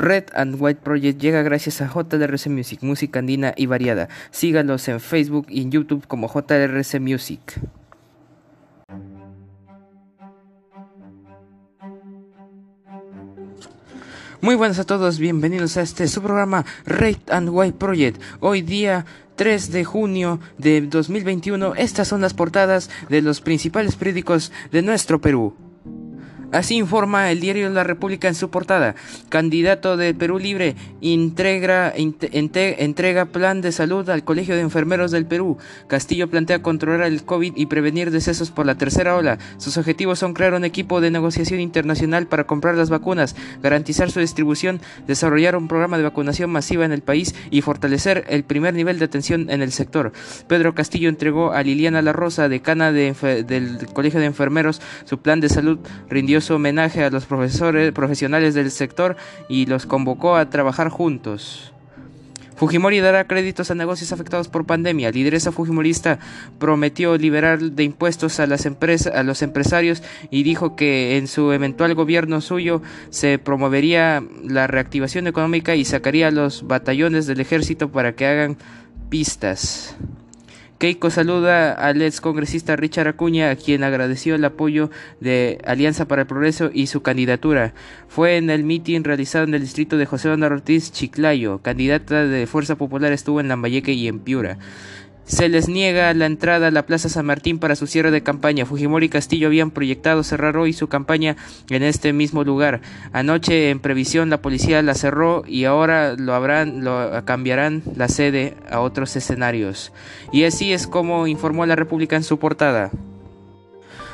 Red and White Project llega gracias a JRC Music, música andina y variada. Síganos en Facebook y en YouTube como JRC Music. Muy buenas a todos, bienvenidos a este su programa Red and White Project. Hoy día 3 de junio de 2021, estas son las portadas de los principales periódicos de nuestro Perú. Así informa el diario La República en su portada. Candidato de Perú Libre entrega, entrega plan de salud al Colegio de Enfermeros del Perú. Castillo plantea controlar el COVID y prevenir decesos por la tercera ola. Sus objetivos son crear un equipo de negociación internacional para comprar las vacunas, garantizar su distribución, desarrollar un programa de vacunación masiva en el país y fortalecer el primer nivel de atención en el sector. Pedro Castillo entregó a Liliana La Rosa, decana de, del Colegio de Enfermeros, su plan de salud rindió su homenaje a los profesores profesionales del sector y los convocó a trabajar juntos. Fujimori dará créditos a negocios afectados por pandemia. Lideresa fujimorista prometió liberar de impuestos a las empresas, a los empresarios y dijo que en su eventual gobierno suyo se promovería la reactivación económica y sacaría a los batallones del ejército para que hagan pistas. Keiko saluda al ex congresista Richard Acuña, a quien agradeció el apoyo de Alianza para el Progreso y su candidatura. Fue en el mitin realizado en el distrito de José Manuel Ortiz Chiclayo. Candidata de Fuerza Popular estuvo en Lambayeque y en Piura. Se les niega la entrada a la Plaza San Martín para su cierre de campaña. Fujimori y Castillo habían proyectado cerrar hoy su campaña en este mismo lugar. Anoche, en previsión, la policía la cerró y ahora lo habrán, lo cambiarán la sede a otros escenarios. Y así es como informó la República en su portada.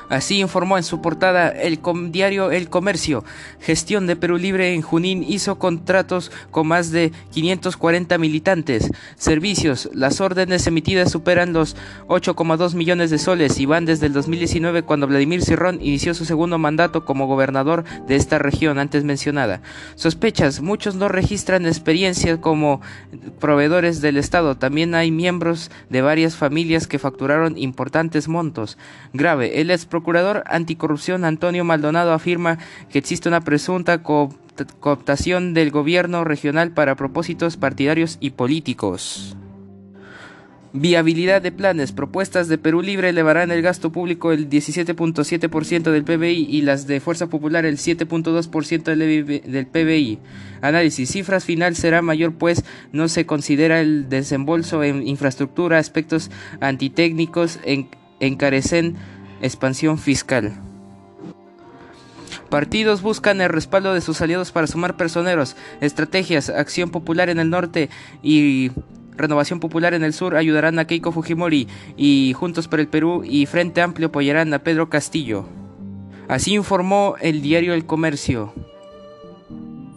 Así informó en su portada el diario El Comercio. Gestión de Perú Libre en Junín hizo contratos con más de 540 militantes. Servicios. Las órdenes emitidas superan los 8,2 millones de soles y van desde el 2019 cuando Vladimir Cirrón inició su segundo mandato como gobernador de esta región antes mencionada. Sospechas. Muchos no registran experiencia como proveedores del Estado. También hay miembros de varias familias que facturaron importantes montos. Grave. El ex procurador anticorrupción Antonio Maldonado afirma que existe una presunta cooptación del gobierno regional para propósitos partidarios y políticos. Viabilidad de planes. Propuestas de Perú Libre elevarán el gasto público el 17.7% del PBI y las de Fuerza Popular el 7.2% del PBI. Análisis. Cifras final será mayor pues no se considera el desembolso en infraestructura, aspectos antitécnicos en, encarecen expansión fiscal. Partidos buscan el respaldo de sus aliados para sumar personeros. Estrategias, Acción Popular en el norte y Renovación Popular en el sur ayudarán a Keiko Fujimori y Juntos por el Perú y Frente Amplio apoyarán a Pedro Castillo. Así informó el diario El Comercio.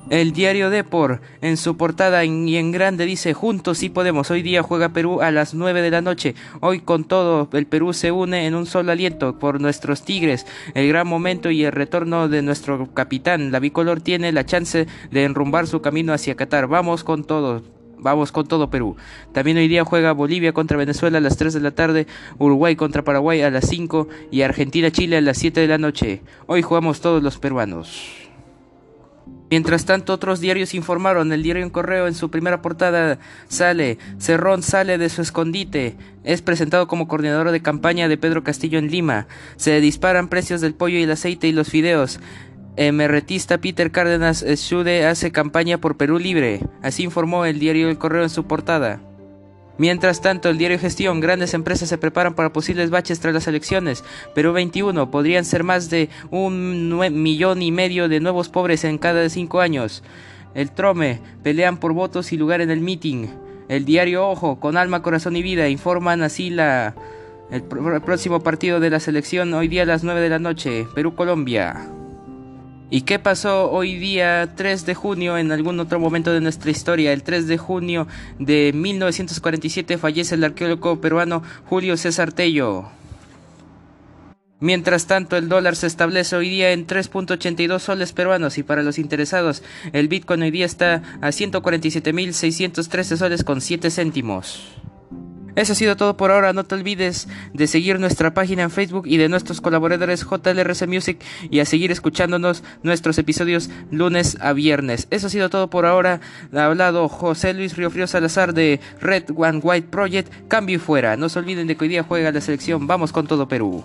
El diario Depor, en su portada y en grande dice, juntos sí podemos, hoy día juega Perú a las 9 de la noche, hoy con todo el Perú se une en un solo aliento por nuestros Tigres, el gran momento y el retorno de nuestro capitán, la bicolor tiene la chance de enrumbar su camino hacia Qatar, vamos con todo. Vamos con todo Perú. También hoy día juega Bolivia contra Venezuela a las 3 de la tarde, Uruguay contra Paraguay a las 5 y Argentina-Chile a las 7 de la noche. Hoy jugamos todos los peruanos. Mientras tanto, otros diarios informaron. El diario en correo en su primera portada sale, Cerrón sale de su escondite. Es presentado como coordinador de campaña de Pedro Castillo en Lima. Se disparan precios del pollo y el aceite y los fideos. Emeretista Peter Cárdenas Schude hace campaña por Perú Libre. Así informó el diario El Correo en su portada. Mientras tanto, el diario Gestión, grandes empresas se preparan para posibles baches tras las elecciones. Perú 21, podrían ser más de un millón y medio de nuevos pobres en cada cinco años. El Trome, pelean por votos y lugar en el meeting. El diario Ojo, con alma, corazón y vida, informan así la el, próximo partido de la selección hoy día a las 9 de la noche, Perú-Colombia. ¿Y qué pasó hoy día 3 de junio en algún otro momento de nuestra historia? El 3 de junio de 1947 fallece el arqueólogo peruano Julio César Tello. Mientras tanto, el dólar se establece hoy día en 3.82 soles peruanos y para los interesados, el Bitcoin hoy día está a 147.613 soles con 7 céntimos. Eso ha sido todo por ahora. No te olvides de seguir nuestra página en Facebook y de nuestros colaboradores JLRC Music y a seguir escuchándonos nuestros episodios lunes a viernes. Eso ha sido todo por ahora. Ha hablado José Luis Riofrío Salazar de Red One White Project. Cambio y fuera. No se olviden de que hoy día juega la selección. Vamos con todo Perú.